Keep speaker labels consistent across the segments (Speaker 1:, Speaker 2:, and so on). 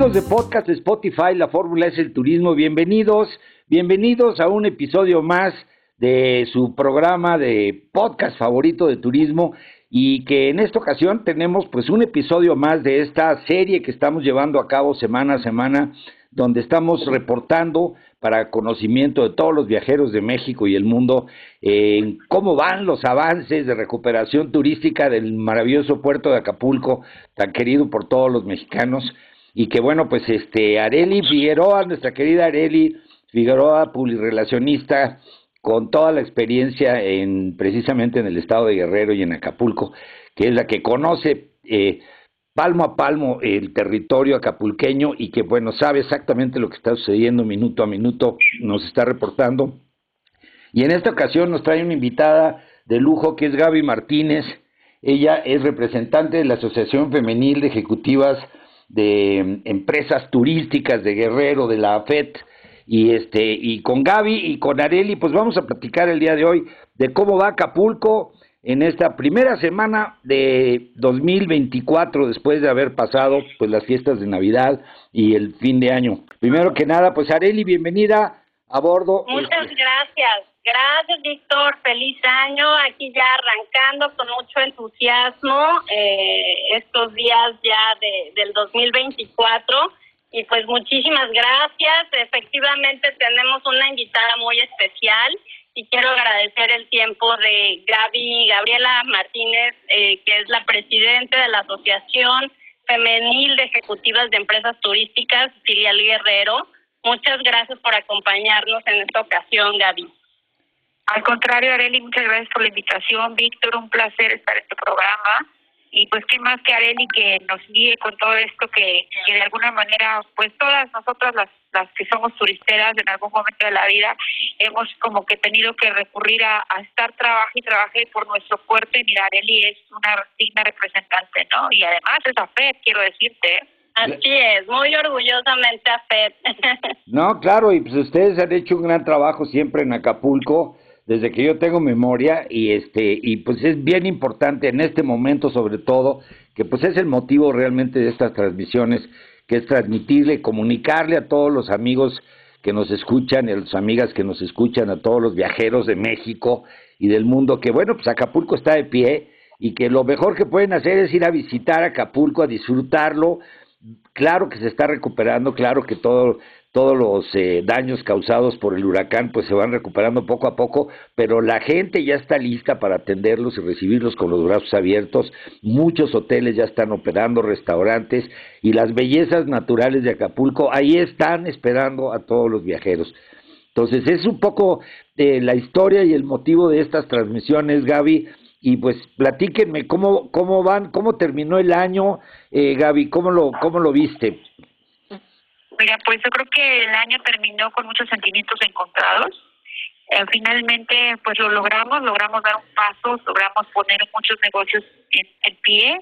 Speaker 1: Amigos de podcast Spotify, la fórmula es el turismo, bienvenidos, bienvenidos a un episodio más de su programa de podcast favorito de turismo y que en esta ocasión tenemos pues un episodio más de esta serie que estamos llevando a cabo semana a semana donde estamos reportando para conocimiento de todos los viajeros de México y el mundo en cómo van los avances de recuperación turística del maravilloso puerto de Acapulco, tan querido por todos los mexicanos y que bueno, pues este Areli Figueroa, nuestra querida Areli Figueroa, publirelacionista, con toda la experiencia en precisamente en el estado de Guerrero y en Acapulco, que es la que conoce eh, palmo a palmo el territorio acapulqueño y que bueno, sabe exactamente lo que está sucediendo minuto a minuto, nos está reportando. Y en esta ocasión nos trae una invitada de lujo que es Gaby Martínez. Ella es representante de la Asociación Femenil de Ejecutivas de empresas turísticas de Guerrero, de la AFET, y este, y con Gaby y con Areli, pues vamos a platicar el día de hoy de cómo va Acapulco en esta primera semana de 2024, después de haber pasado pues las fiestas de Navidad y el fin de año. Primero que nada, pues Areli, bienvenida a bordo.
Speaker 2: Muchas este, gracias. Gracias, Víctor. Feliz año. Aquí ya arrancando con mucho entusiasmo eh, estos días ya de, del 2024. Y pues muchísimas gracias. Efectivamente tenemos una invitada muy especial y quiero agradecer el tiempo de Gaby Gabriela Martínez, eh, que es la presidenta de la Asociación Femenil de Ejecutivas de Empresas Turísticas, filial Guerrero. Muchas gracias por acompañarnos en esta ocasión, Gaby.
Speaker 3: Al contrario, Areli, muchas gracias por la invitación. Víctor, un placer estar en tu programa. Y pues qué más que Areli que nos guíe con todo esto que, que de alguna manera, pues todas nosotras las, las que somos turisteras en algún momento de la vida, hemos como que tenido que recurrir a, estar trabajo y trabajé por nuestro puerto y mira, Areli es una digna representante, ¿no? Y además es AFED, quiero decirte.
Speaker 2: Así es, muy orgullosamente AFED.
Speaker 1: no, claro, y pues ustedes han hecho un gran trabajo siempre en Acapulco desde que yo tengo memoria y este y pues es bien importante en este momento sobre todo que pues es el motivo realmente de estas transmisiones que es transmitirle, comunicarle a todos los amigos que nos escuchan, y a las amigas que nos escuchan, a todos los viajeros de México y del mundo que bueno, pues Acapulco está de pie y que lo mejor que pueden hacer es ir a visitar Acapulco, a disfrutarlo. Claro que se está recuperando, claro que todo todos los eh, daños causados por el huracán pues se van recuperando poco a poco, pero la gente ya está lista para atenderlos y recibirlos con los brazos abiertos. Muchos hoteles ya están operando, restaurantes y las bellezas naturales de Acapulco ahí están esperando a todos los viajeros. Entonces es un poco de la historia y el motivo de estas transmisiones, Gaby. Y pues platíquenme cómo cómo van, cómo terminó el año, eh, Gaby, cómo lo cómo lo viste.
Speaker 3: Mira, pues yo creo que el año terminó con muchos sentimientos encontrados. Eh, finalmente, pues lo logramos, logramos dar un paso, logramos poner muchos negocios en, pie,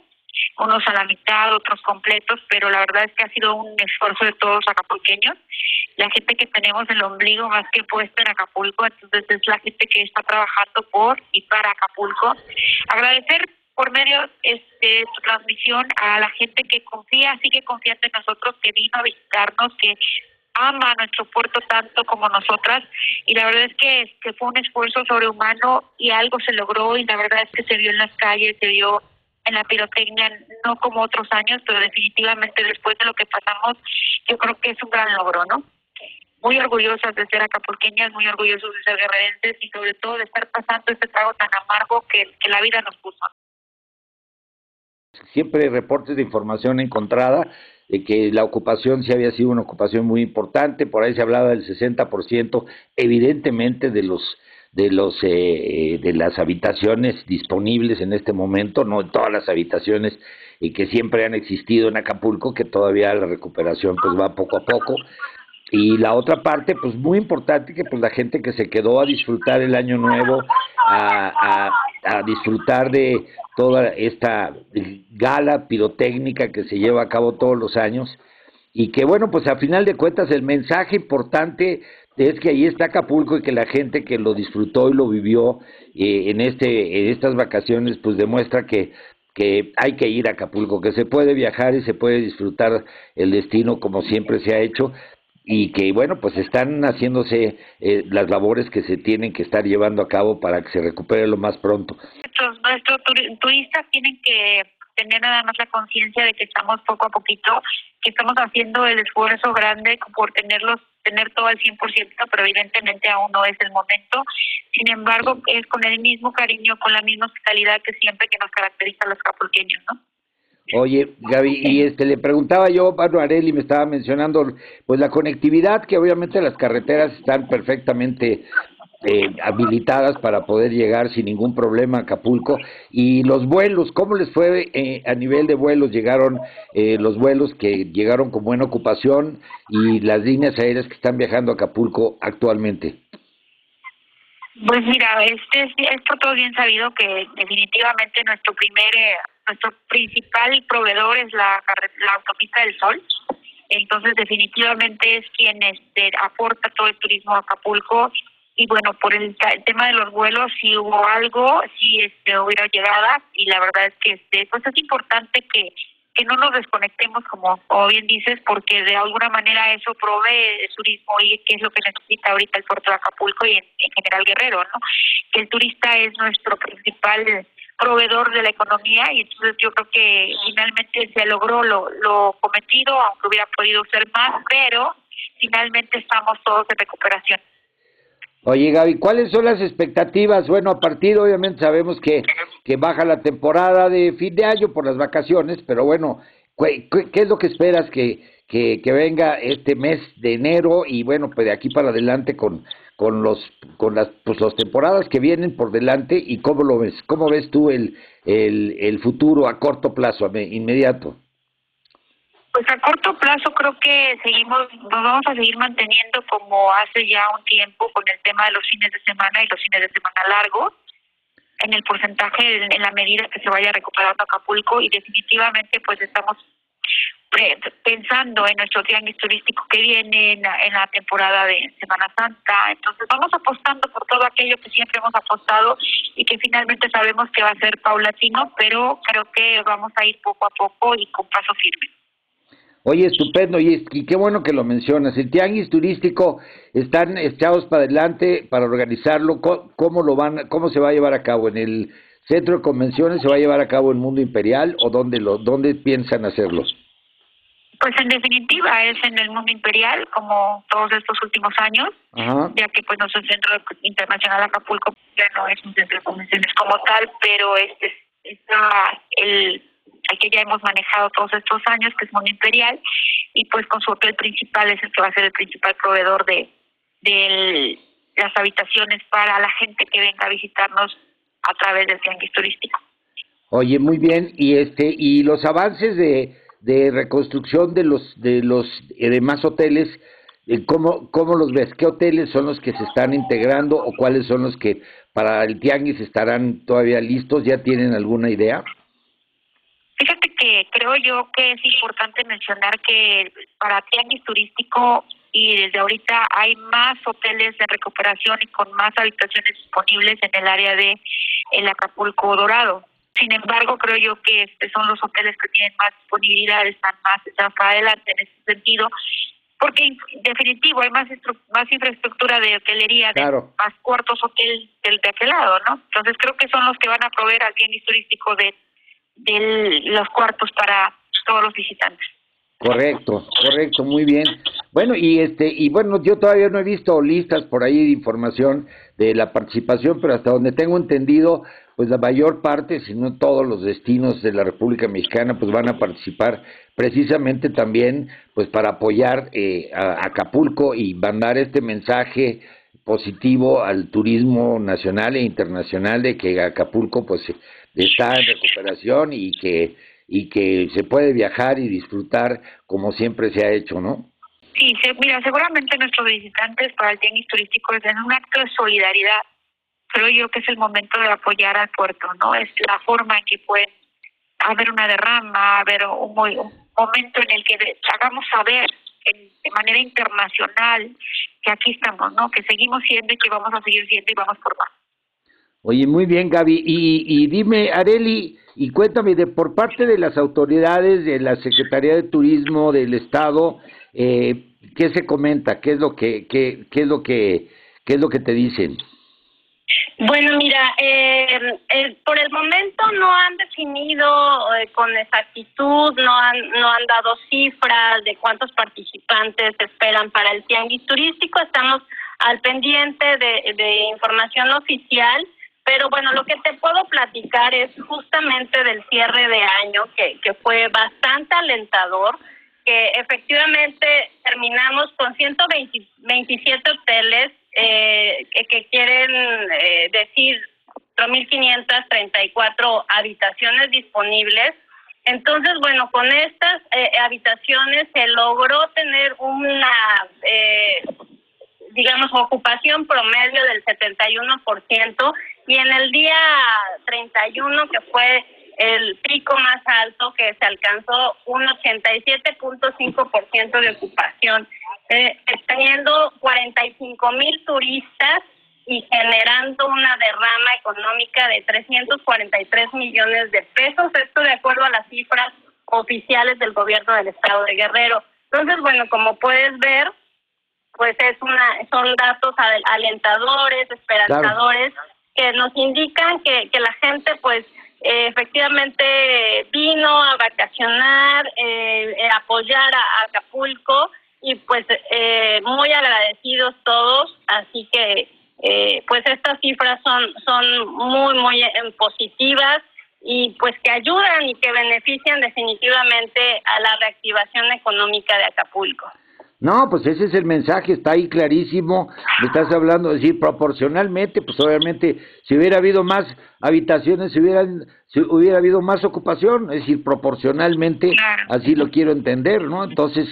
Speaker 3: unos a la mitad, otros completos, pero la verdad es que ha sido un esfuerzo de todos acapulqueños. La gente que tenemos el ombligo más que puesto en Acapulco, entonces es la gente que está trabajando por y para Acapulco. Agradecer por medio este, su transmisión a la gente que confía, sigue confiando en nosotros, que vino a visitarnos, que ama nuestro puerto tanto como nosotras y la verdad es que, que fue un esfuerzo sobrehumano y algo se logró y la verdad es que se vio en las calles, se vio en la pirotecnia, no como otros años, pero definitivamente después de lo que pasamos, yo creo que es un gran logro, ¿no? Muy orgullosas de ser acapulqueñas, muy orgullosos de ser guerrerenses y sobre todo de estar pasando este trago tan amargo que, que la vida nos puso.
Speaker 1: Siempre reportes de información encontrada de que la ocupación sí había sido una ocupación muy importante, por ahí se hablaba del 60%, evidentemente de los de los eh, de las habitaciones disponibles en este momento, no todas las habitaciones y que siempre han existido en Acapulco, que todavía la recuperación pues va poco a poco. Y la otra parte, pues muy importante, que pues la gente que se quedó a disfrutar el año nuevo, a, a disfrutar de toda esta gala pirotécnica que se lleva a cabo todos los años. Y que bueno, pues a final de cuentas el mensaje importante es que ahí está Acapulco y que la gente que lo disfrutó y lo vivió eh, en este en estas vacaciones pues demuestra que que hay que ir a Acapulco, que se puede viajar y se puede disfrutar el destino como siempre se ha hecho y que bueno pues están haciéndose eh, las labores que se tienen que estar llevando a cabo para que se recupere lo más pronto.
Speaker 3: Nuestros, turistas tienen que tener nada más la conciencia de que estamos poco a poquito, que estamos haciendo el esfuerzo grande por tenerlos tener todo al 100%, pero evidentemente aún no es el momento. Sin embargo, es con el mismo cariño, con la misma hospitalidad que siempre que nos caracteriza a los capulqueños, ¿no?
Speaker 1: Oye, Gaby, y este le preguntaba yo, Pablo Areli me estaba mencionando, pues la conectividad, que obviamente las carreteras están perfectamente eh, habilitadas para poder llegar sin ningún problema a Acapulco. Y los vuelos, ¿cómo les fue eh, a nivel de vuelos? Llegaron eh, los vuelos que llegaron con buena ocupación y las líneas aéreas que están viajando a Acapulco actualmente.
Speaker 3: Pues mira, este es, por todo bien sabido que definitivamente nuestro primer nuestro principal proveedor es la, la autopista del Sol. Entonces, definitivamente es quien este, aporta todo el turismo a Acapulco. Y bueno, por el, tema de los vuelos, si hubo algo, si este, hubiera llegada. Y la verdad es que este, pues es importante que, que no nos desconectemos, como, como bien dices, porque de alguna manera eso provee el turismo y que es lo que necesita ahorita el puerto de Acapulco y en, en general Guerrero, ¿no? Que el turista es nuestro principal proveedor de la economía y entonces yo creo que finalmente se logró lo, lo cometido, aunque hubiera podido ser más, pero finalmente estamos todos en recuperación.
Speaker 1: Oye Gaby, ¿cuáles son las expectativas? Bueno, a partir obviamente sabemos que, que baja la temporada de fin de año por las vacaciones, pero bueno, ¿qué, qué es lo que esperas que, que, venga este mes de enero y bueno, pues de aquí para adelante con con los con las pues las temporadas que vienen por delante y cómo lo ves cómo ves tú el el, el futuro a corto plazo inmediato
Speaker 3: pues a corto plazo creo que seguimos nos vamos a seguir manteniendo como hace ya un tiempo con el tema de los fines de semana y los fines de semana largos en el porcentaje en la medida que se vaya recuperando Acapulco y definitivamente pues estamos pensando en nuestro tianguis turístico que viene en la, temporada de Semana Santa. Entonces vamos apostando por todo aquello que siempre hemos apostado y que finalmente sabemos que va a ser paulatino, pero creo que vamos a ir poco a poco y con paso firme.
Speaker 1: Oye, estupendo, y, y qué bueno que lo mencionas. El tianguis turístico están echados para adelante para organizarlo. ¿Cómo, lo van, cómo se va a llevar a cabo en el centro de convenciones? ¿Se va a llevar a cabo en Mundo Imperial o dónde lo, dónde piensan hacerlo?
Speaker 3: Pues en definitiva es en el mundo imperial, como todos estos últimos años, ya que pues nuestro centro internacional Acapulco ya no es un centro de convenciones como tal, pero este está el, el que ya hemos manejado todos estos años, que es mundo imperial, y pues con su hotel principal es el que va a ser el principal proveedor de, de las habitaciones para la gente que venga a visitarnos a través del tianguis turístico.
Speaker 1: Oye, muy bien, y este y los avances de de reconstrucción de los de los eh, demás hoteles, eh, ¿cómo, ¿cómo los ves? ¿Qué hoteles son los que se están integrando o cuáles son los que para el tianguis estarán todavía listos? ¿Ya tienen alguna idea?
Speaker 3: Creo yo que es importante mencionar que para tianguis turístico y desde ahorita hay más hoteles de recuperación y con más habitaciones disponibles en el área de el Acapulco Dorado. Sin embargo, creo yo que este son los hoteles que tienen más disponibilidad, están más, para adelante en ese sentido, porque en definitivo hay más más infraestructura de hotelería, de más cuartos hotel del de aquel lado, ¿no? Entonces creo que son los que van a proveer al bien turístico de, de los cuartos para todos los visitantes.
Speaker 1: Correcto, correcto, muy bien. Bueno, y este y bueno, yo todavía no he visto listas por ahí de información de la participación, pero hasta donde tengo entendido, pues la mayor parte, si no todos los destinos de la República Mexicana, pues van a participar precisamente también, pues para apoyar eh, a Acapulco y mandar este mensaje positivo al turismo nacional e internacional de que Acapulco pues está en recuperación y que y que se puede viajar y disfrutar como siempre se ha hecho, ¿no?
Speaker 3: Sí, mira, seguramente nuestros visitantes para el tenis turístico es en un acto de solidaridad. Creo yo que es el momento de apoyar al puerto, ¿no? Es la forma en que puede haber una derrama, haber un, momento en el que hagamos saber de manera internacional que aquí estamos, ¿no? Que seguimos siendo y que vamos a seguir siendo y vamos por más.
Speaker 1: Oye, muy bien, Gaby. Y, y dime, Areli, y cuéntame, de por parte de las autoridades de la Secretaría de Turismo del Estado, eh, ¿qué se comenta? ¿Qué es lo que, qué, es lo que, qué es lo que te dicen?
Speaker 2: Bueno, mira, eh, eh, por el momento no han definido eh, con exactitud, no han, no han dado cifras de cuántos participantes esperan para el tianguis turístico. Estamos al pendiente de información oficial pero bueno, lo que te puedo platicar es justamente del cierre de año, que, que fue bastante alentador, que efectivamente terminamos con 127 hoteles eh, que, quieren eh, decir 4.534 habitaciones disponibles. Entonces, bueno, con estas eh, habitaciones se logró tener una, eh, digamos, ocupación promedio del 71% y en el día 31, que fue el pico más alto, que se alcanzó un 87.5% de ocupación, eh, teniendo 45 mil turistas y generando una derrama económica de 343 millones de pesos, esto de acuerdo a las cifras oficiales del gobierno del estado de Guerrero. Entonces, bueno, como puedes ver, pues es una son datos alentadores, esperanzadores que nos indican que, que la gente pues eh, efectivamente vino a vacacionar, eh, eh apoyar a, Acapulco y pues eh, muy agradecidos todos, así que pues estas cifras son son muy muy positivas y pues que ayudan y que benefician definitivamente a la reactivación económica de Acapulco.
Speaker 1: No, pues ese es el mensaje, está ahí clarísimo. Me estás hablando, es decir, proporcionalmente, pues obviamente, si hubiera habido más habitaciones, si, hubieran, si hubiera habido más ocupación, es decir, proporcionalmente, así lo quiero entender, ¿no? Entonces,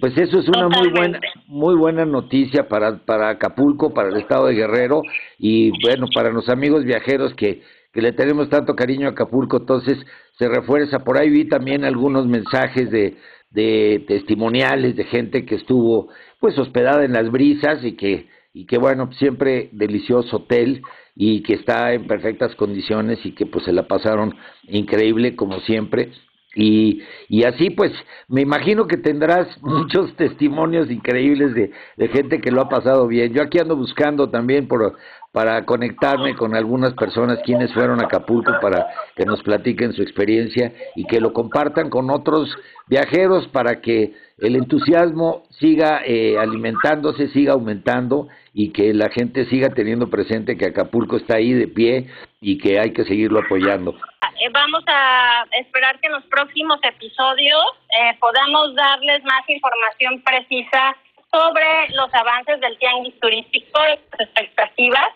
Speaker 1: pues eso es una muy buena, muy buena noticia para, para Acapulco, para el estado de Guerrero y bueno, para los amigos viajeros que, que le tenemos tanto cariño a Acapulco, entonces se refuerza. Por ahí vi también algunos mensajes de de testimoniales de gente que estuvo pues hospedada en las brisas y que y que bueno siempre delicioso hotel y que está en perfectas condiciones y que pues se la pasaron increíble como siempre y, y así pues me imagino que tendrás muchos testimonios increíbles de, de gente que lo ha pasado bien. Yo aquí ando buscando también por para conectarme con algunas personas quienes fueron a Acapulco para que nos platiquen su experiencia y que lo compartan con otros viajeros para que el entusiasmo siga eh, alimentándose, siga aumentando y que la gente siga teniendo presente que Acapulco está ahí de pie y que hay que seguirlo apoyando.
Speaker 2: Eh, vamos a esperar que en los próximos episodios eh, podamos darles más información precisa sobre los avances del tianguis turístico las expectativas.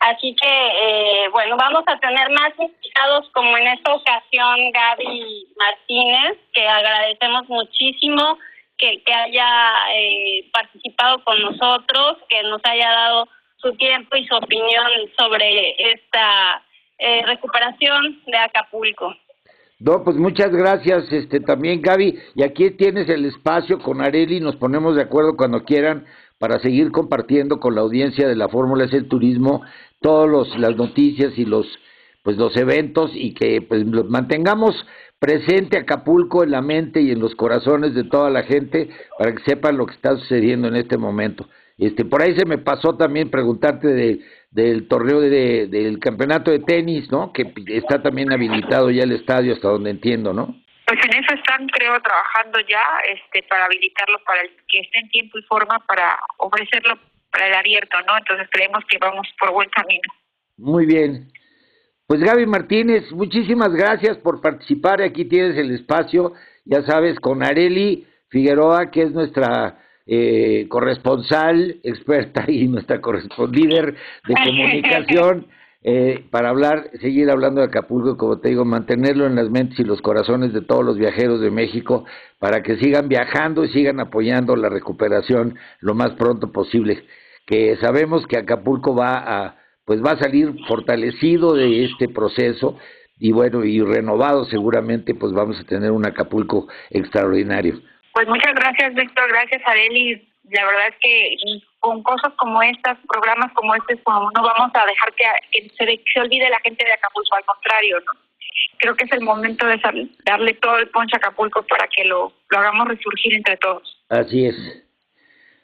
Speaker 2: Así que, eh, bueno, vamos a tener más invitados como en esta ocasión Gaby Martínez, que agradecemos muchísimo que, que haya eh, participado con nosotros, que nos haya dado su tiempo y su opinión sobre esta eh, recuperación de Acapulco.
Speaker 1: No, pues muchas gracias, este también Gaby, y aquí tienes el espacio con Areli, nos ponemos de acuerdo cuando quieran para seguir compartiendo con la audiencia de la Fórmula es el turismo todas las noticias y los pues los eventos y que pues los mantengamos presente Acapulco en la mente y en los corazones de toda la gente para que sepan lo que está sucediendo en este momento. Este, por ahí se me pasó también preguntarte de, del torneo de, del campeonato de tenis, ¿no? Que está también habilitado ya el estadio hasta donde entiendo, ¿no?
Speaker 3: Pues en eso están, creo, trabajando ya, este, para habilitarlo para el que esté en tiempo y forma para ofrecerlo para el abierto, ¿no? Entonces creemos que vamos por buen camino.
Speaker 1: Muy bien. Pues Gaby Martínez, muchísimas gracias por participar. Aquí tienes el espacio, ya sabes, con Areli Figueroa, que es nuestra eh, corresponsal, experta y nuestra líder de comunicación, eh, para hablar, seguir hablando de Acapulco, como te digo, mantenerlo en las mentes y los corazones de todos los viajeros de México, para que sigan viajando y sigan apoyando la recuperación lo más pronto posible. Que sabemos que Acapulco va a pues va a salir fortalecido de este proceso y bueno, y renovado seguramente, pues vamos a tener un Acapulco extraordinario.
Speaker 3: Pues muchas gracias, Víctor, gracias a Eli. La verdad es que con cosas como estas, programas como este, no vamos a dejar que, se, olvide la gente de Acapulco, al contrario, ¿no? Creo que es el momento de darle todo el ponche a Acapulco para que lo, lo hagamos resurgir entre todos.
Speaker 1: Así es.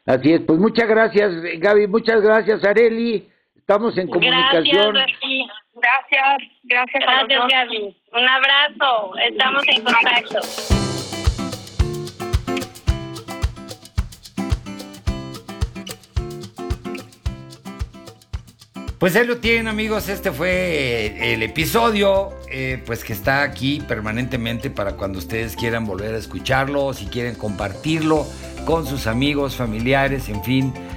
Speaker 1: Así es. Pues muchas gracias, Gaby. Muchas gracias, Areli. Estamos en comunicación.
Speaker 3: Gracias, gracias. Gracias,
Speaker 2: gracias Gaby. Un abrazo. Estamos en contacto.
Speaker 1: Pues ahí lo tienen amigos, este fue el episodio, eh, pues que está aquí permanentemente para cuando ustedes quieran volver a escucharlo, si quieren compartirlo con sus amigos, familiares, en fin,